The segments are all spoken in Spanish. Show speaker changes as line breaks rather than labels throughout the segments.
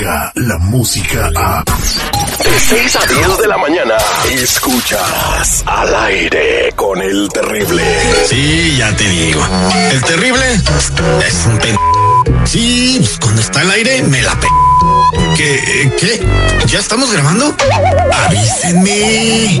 la música a...
De 6 a 10 de la mañana, escuchas al aire con el terrible.
Sí, ya te digo. El terrible es un pen... Sí, pues, cuando está al aire me la pe... ¿Qué? ¿Qué? ¿Ya estamos grabando? Avísenme.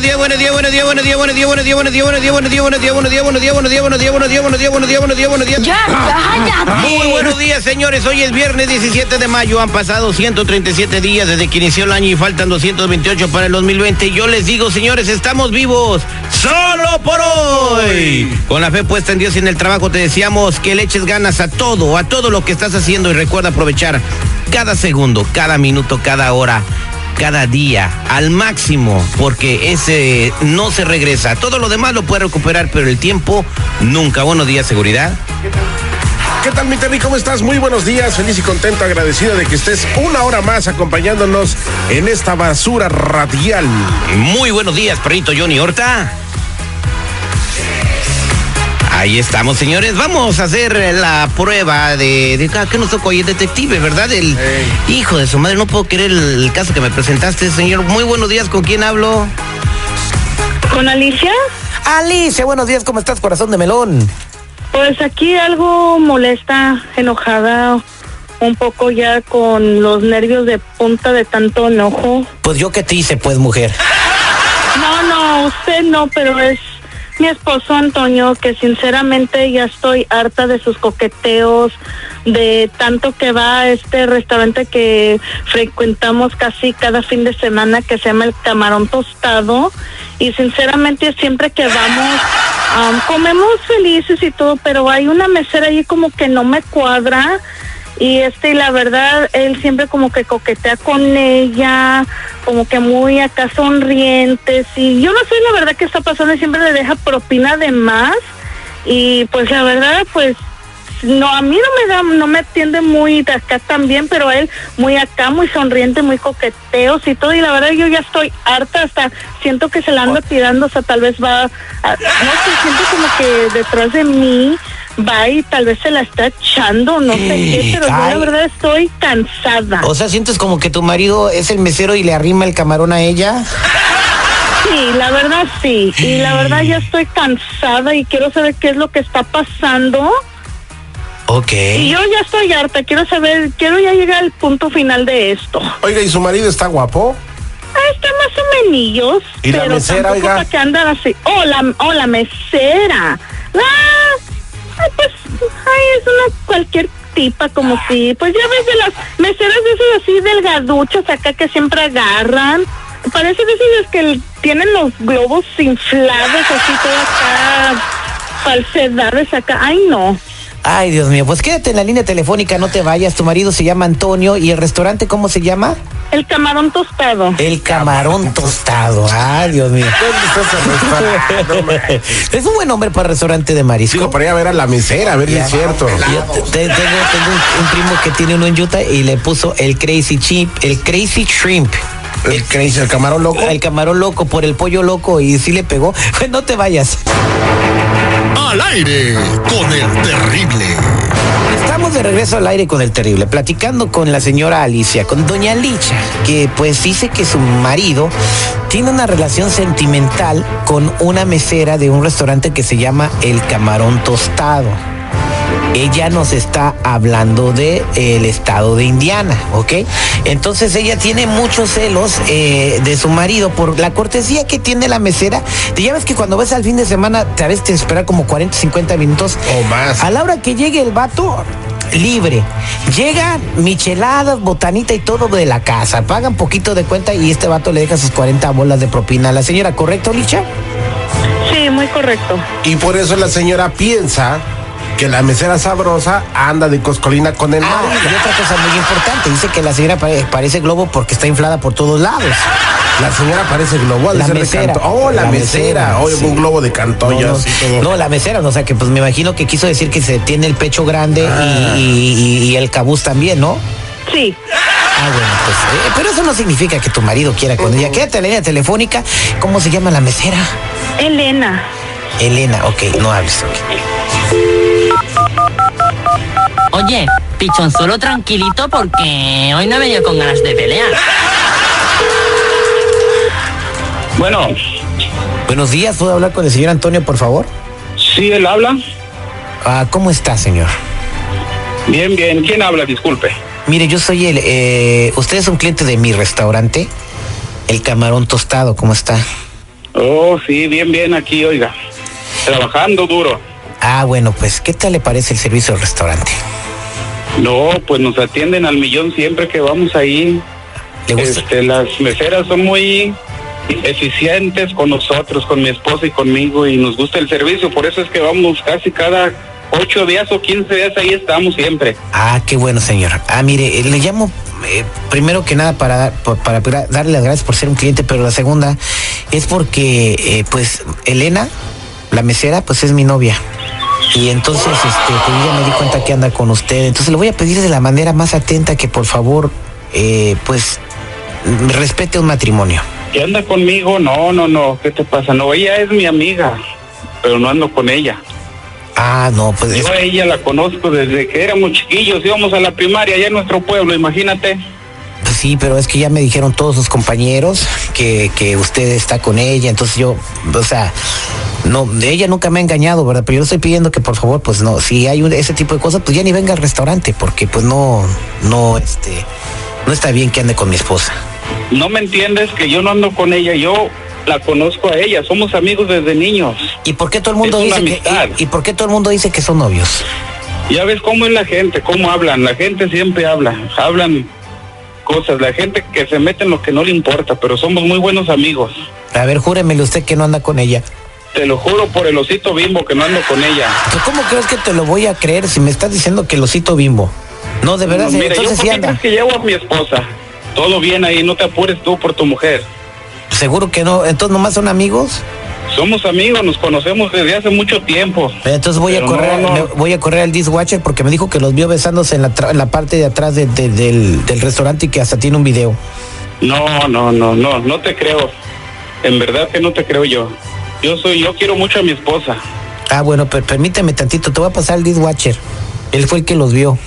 Buenos días, buenos días, buenos días, buenos días, buenos días, buenos días, buenos días, buenos días, buenos días, buenos días, buenos días, buenos días, buenos días, buenos días, buenos días, buenos días, buenos días, buenos días.
Ya.
Muy buenos días, señores. Hoy es viernes 17 de mayo. Han pasado 137 días desde que inició el año y faltan 228 para el 2020. Yo les digo, señores, estamos vivos solo por hoy. Con la fe puesta en Dios y en el trabajo te decíamos que le eches ganas a todo, a todo lo que estás haciendo y recuerda aprovechar cada segundo, cada minuto, cada hora cada día al máximo porque ese no se regresa. Todo lo demás lo puede recuperar, pero el tiempo nunca. Buenos días, seguridad.
¿Qué tal, mi Terry? ¿Cómo estás? Muy buenos días, feliz y contento, agradecido de que estés una hora más acompañándonos en esta basura radial.
Muy buenos días, perrito Johnny Horta. Ahí estamos, señores. Vamos a hacer eh, la prueba de, de ¿qué nos tocó hoy? El detective, ¿verdad? El hijo de su madre. No puedo querer el, el caso que me presentaste, señor. Muy buenos días. ¿Con quién hablo?
¿Con Alicia?
Alicia, buenos días. ¿Cómo estás, corazón de melón?
Pues aquí algo molesta, enojada, un poco ya con los nervios de punta de tanto enojo.
Pues yo qué te hice, pues, mujer.
No, no, usted no, pero es mi esposo Antonio, que sinceramente ya estoy harta de sus coqueteos, de tanto que va a este restaurante que frecuentamos casi cada fin de semana, que se llama el Camarón Tostado, y sinceramente siempre que vamos, am, comemos felices y todo, pero hay una mesera ahí como que no me cuadra. Y este, y la verdad, él siempre como que coquetea con ella, como que muy acá sonrientes. Y yo no sé la verdad qué está pasando, y siempre le deja propina de más. Y pues la verdad, pues no, a mí no me da, no me atiende muy de acá también, pero a él muy acá, muy sonriente, muy coqueteos y todo. Y la verdad yo ya estoy harta, hasta siento que se la anda tirando, o sea, tal vez va, a- no sé, siento como que detrás de mí va y tal vez se la está echando, no sé qué, pero yo la
Ay.
verdad estoy cansada.
O sea, ¿sientes como que tu marido es el mesero y le arrima el camarón a ella?
Sí, la verdad sí. Y la verdad ya estoy cansada y quiero saber qué es lo que está pasando.
Ok.
Y yo ya estoy harta, quiero saber, quiero ya llegar al punto final de esto.
Oiga, ¿y su marido está guapo?
Ah, está más o menos,
¿Y la
pero
mesera,
tampoco
oiga?
para que andan así. Oh, la, oh, la mesera. Ah, pues, ay, es una cualquier tipa como si, pues ya ves de las meseras de esas así delgaduchas acá que siempre agarran. Parece de esas que tienen los globos inflados así todo acá, falsedades acá. Ay, no.
Ay, Dios mío, pues quédate en la línea telefónica, no te vayas. Tu marido se llama Antonio y el restaurante, ¿cómo se llama?
El camarón tostado.
El camarón tostado. Ay, Dios mío. Es un buen nombre para restaurante de marisco.
Digo, para ir a ver a la mesera, a ver si es cierto.
Yo te- te- tengo, tengo un, un primo que tiene uno en Utah y le puso el Crazy Chip, el Crazy Shrimp.
El crazy, el camarón loco.
El camarón loco por el pollo loco y sí le pegó. Pues no te vayas.
Al aire con el terrible.
Estamos de regreso al aire con el terrible, platicando con la señora Alicia, con doña Licha, que pues dice que su marido tiene una relación sentimental con una mesera de un restaurante que se llama El Camarón Tostado. Ella nos está hablando de el estado de Indiana, ¿ok? Entonces ella tiene muchos celos eh, de su marido por la cortesía que tiene la mesera. Te ya ves que cuando ves al fin de semana, te a veces te espera como 40, 50 minutos.
O más.
A la hora que llegue el vato, libre. Llega micheladas, botanita y todo de la casa. Paga un poquito de cuenta y este vato le deja sus 40 bolas de propina a la señora, ¿correcto, Licha?
Sí, muy correcto.
Y por eso la señora piensa que la mesera sabrosa anda de coscolina con el
Ah,
marido.
y otra cosa muy importante, dice que la señora pare- parece globo porque está inflada por todos lados.
La señora parece globo, de
La
ser de
mesera.
Canto- Oh, la,
La
mesera.
sí.
un globo de canto.
No, no,
así todo.
no, la mesera, no, o sea que pues me imagino que quiso decir que se tiene el pecho grande y-
Ah.
y, y- y el cabuz también, ¿no?
Sí.
Ah, bueno, pues, eh, pero eso no significa que tu marido quiera con ella. Quédate en la línea telefónica. ¿Cómo se llama la mesera?
Elena.
Elena, ok, no hables. ok.
Oye, pichón, solo tranquilito porque hoy no he venido con ganas de pelear.
Bueno,
Buenos días, ¿puedo hablar con el señor Antonio, por favor?
sí, él habla.
Ah, ¿Cómo está, señor?
Bien, bien. ¿Quién habla? Disculpe.
Mire, yo soy el... eh, usted es un cliente de mi restaurante, el Camarón Tostado, ¿cómo está?
Oh, sí, bien, bien aquí, oiga. Trabajando duro.
Ah, bueno, pues, ¿qué tal le parece el servicio del restaurante?
No, pues nos atienden al millón siempre que vamos ahí.
¿Le gusta?
Este, las meseras son muy eficientes con nosotros, con mi esposa y conmigo, y nos gusta el servicio. Por eso es que vamos casi cada ocho días o quince días ahí estamos siempre.
Ah, qué bueno, señor. Ah, mire, eh, le llamo eh, primero que nada para, dar- por- para, para darle las gracias por ser un cliente, pero la segunda es porque, eh, pues, Elena, la mesera, pues es mi novia. Y entonces, este, pues ella me di cuenta que anda con usted. Entonces le voy a pedir de la manera más atenta que por favor, eh, pues, respete un matrimonio.
¿Qué anda conmigo? No, no, no. ¿Qué te pasa? No, ella es mi amiga, pero no ando con ella.
Ah, no, pues es-
Yo a ella la conozco desde que éramos chiquillos, íbamos a la primaria allá en nuestro pueblo, imagínate.
Pues sí, pero es que ya me dijeron todos sus compañeros que, que usted está con ella, entonces yo, o sea, no, de ella nunca me ha engañado, ¿verdad? Pero yo le estoy pidiendo que por favor, pues no, si hay un- ese tipo de cosas, pues ya ni venga al restaurante, porque pues no, no, este, no está bien que ande con mi esposa.
No me entiendes que yo no ando con ella, yo la conozco a ella, somos amigos desde niños.
¿Y por qué todo el mundo
Es
dice que, y por qué todo el mundo dice que son novios?
Ya ves cómo es la gente, cómo hablan, la gente siempre habla, hablan cosas, la gente que se mete en lo que no le importa, pero somos muy buenos amigos.
A ver, júremele usted que no anda con ella.
Te lo juro por el osito bimbo que no ando con ella.
¿Pero ¿Cómo crees que te lo voy a creer si me estás diciendo que el osito bimbo? No, de verdad,
No, mira, yo
entonces
por
sí anda.
crees que llevo a mi esposa. Todo bien ahí, no te apures tú por tu mujer.
Seguro que no, entonces nomás son amigos.
Somos amigos, nos conocemos desde hace mucho tiempo.
Entonces voy a correr,
no, no.
voy a correr al dishwasher porque me dijo que los vio besándose en la, tra- en la parte de atrás de- de- del, del restaurante y que hasta tiene un video.
No, no, no, no, no te creo. En verdad que no te creo yo. Yo soy, yo quiero mucho a mi esposa.
Ah, bueno, per- permíteme tantito, te voy a pasar al dishwasher. Él fue el que los vio.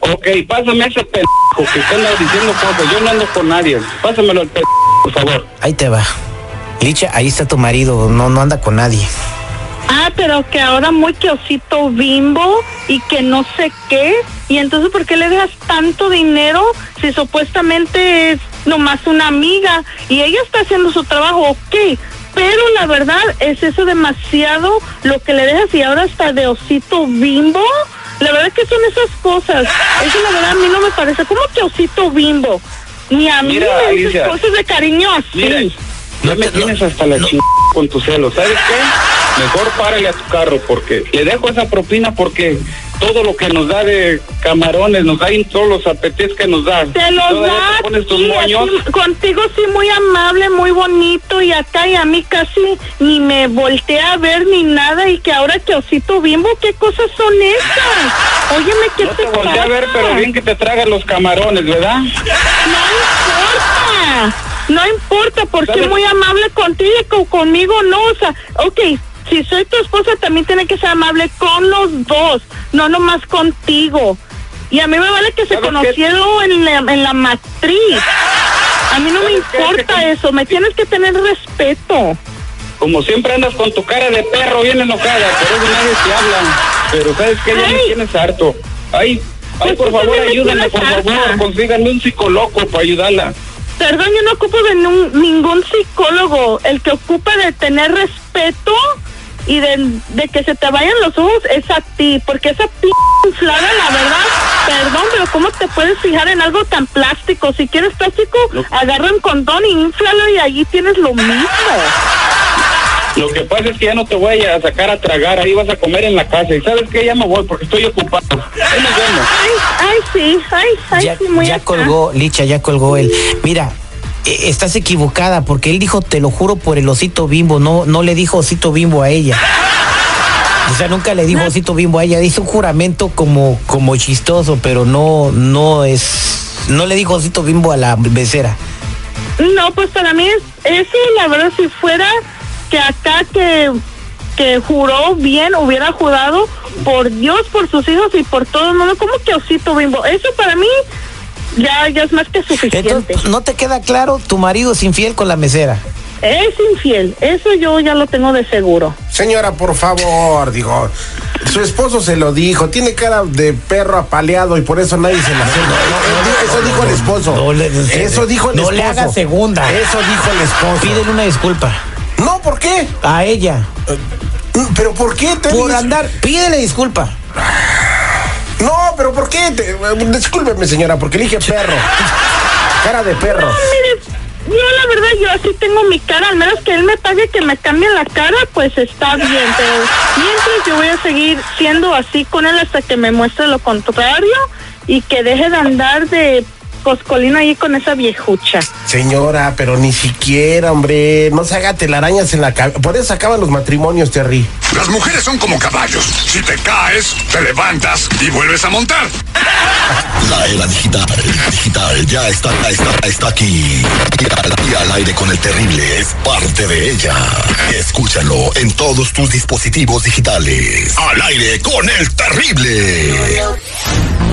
Ok, pásame a ese pendejo que está diciendo cosas. Yo no ando con nadie. Pásamelo al pendejo, por favor.
Ahí te va. Licha, ahí está tu marido, no, no anda con nadie.
Ah, pero que ahora muy que osito bimbo y que no sé qué. Y entonces, ¿por qué le dejas tanto dinero si supuestamente es nomás una amiga y ella está haciendo su trabajo? Ok, pero la verdad es eso demasiado lo que le dejas y ahora hasta de osito bimbo. La verdad que son esas cosas. Eso la verdad a mí no me parece. ¿Cómo que osito bimbo? Ni a mí
Mira,
me dices
Alicia.
cosas de cariño así.
Mira, ya me tienes hasta la chingada con tu celo. ¿Sabes qué? Mejor párale a tu carro porque le dejo esa propina porque todo lo que nos da de camarones, nos da todos los apetes que nos da.
Te los da sí, así, contigo sí muy amable, muy bonito y acá y a mí casi ni me voltea a ver ni nada y que ahora que osito bimbo, ¿qué cosas son esas? Óyeme, ¿qué
No
te,
te volteé
pasa?
a ver, pero bien que te tragan los camarones, ¿verdad?
No importa, no importa porque
¿Sabes?
muy amable contigo conmigo no, o sea, ok, si soy tu esposa también tiene que ser amable con los dos, no nomás contigo. Y a mí me vale que se conocieron en la, en la matriz. A mí no me importa eso, me tienes que tener respeto.
como siempre andas con tu cara de perro bien enojada, por eso nadie te habla. Pero sabes que ya me tienes harto. Ay, ay,
Pues
por favor, ayúdame, por favor, consíganme un psicólogo para ayudarla.
Perdón, yo no ocupo de ningún psicólogo. El que ocupa de tener respeto y de, de que se te vayan los ojos es a ti, porque esa p inflada, la verdad, perdón, pero ¿cómo te puedes fijar en algo tan plástico? Si quieres plástico, agarra un condón y inflalo y allí tienes lo mismo.
Lo que pasa es que ya no te voy a sacar a tragar, ahí vas a comer en la casa. Y sabes que ya me voy porque estoy ocupado. Ahí nos vemos.
Ay, ay, sí, ay, ay,
Ya,
sí, muy
ya
acá.
colgó, Licha, ya colgó él. Mira, estás equivocada porque él dijo, te lo juro por el osito bimbo, no, no le dijo osito bimbo a ella. O sea, nunca le dijo osito bimbo a ella, hizo un juramento como, como chistoso, pero no, no es, no le dijo osito bimbo a la becera.
No, pues para mí es eso, la verdad, si fuera que acá que, que juró bien, hubiera jurado por Dios, por sus hijos y por todo el mundo, como que osito bimbo. Eso para mí ya, ya es más que suficiente.
Entonces, ¿no te queda claro? Tu marido es infiel con la mesera.
Es infiel, eso yo ya lo tengo de seguro.
Señora, por favor, digo, su esposo se lo dijo, tiene cara de perro apaleado y por eso nadie se la acerca. Eso dijo el esposo.
No le-
Eso dijo el
no
esposo.
le haga segunda.
Eso dijo el esposo.
Pídele una disculpa
No, ¿por qué?
a ella
¿Pero por qué? Te
por andar, pídele disculpa.
No, pero ¿por qué? Te- Discúlpeme, señora, porque elige perro. Cara de perro.
Mire, yo la verdad, yo así tengo mi cara, al menos que él me pague que me cambie la cara, pues está bien, pero mientras yo voy a seguir siendo así con él hasta que me muestre lo contrario y que deje de andar de coscolino ahí con esa viejucha.
Señora, pero ni siquiera, hombre. No se haga telarañas en la cabeza. Por eso acaban los matrimonios, Terry.
Las mujeres son como caballos. Si te caes, te levantas y vuelves a montar.
La era digital, digital, ya está, está, está aquí. Y al, y al aire con el terrible es parte de ella. Escúchalo en todos tus dispositivos digitales. Al aire con el terrible.